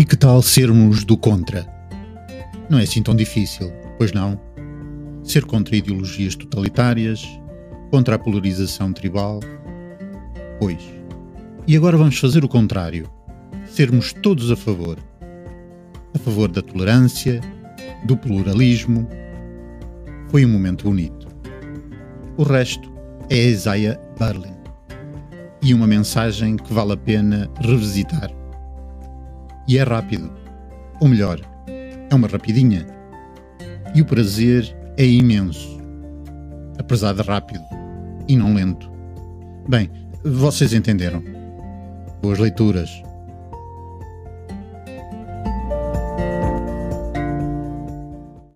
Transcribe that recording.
E que tal sermos do contra? Não é assim tão difícil, pois não? Ser contra ideologias totalitárias, contra a polarização tribal. Pois. E agora vamos fazer o contrário. Sermos todos a favor. A favor da tolerância, do pluralismo. Foi um momento bonito. O resto é Isaiah Berlin. E uma mensagem que vale a pena revisitar e é rápido. Ou melhor, é uma rapidinha. E o prazer é imenso. Apesar de rápido e não lento. Bem, vocês entenderam. Boas leituras.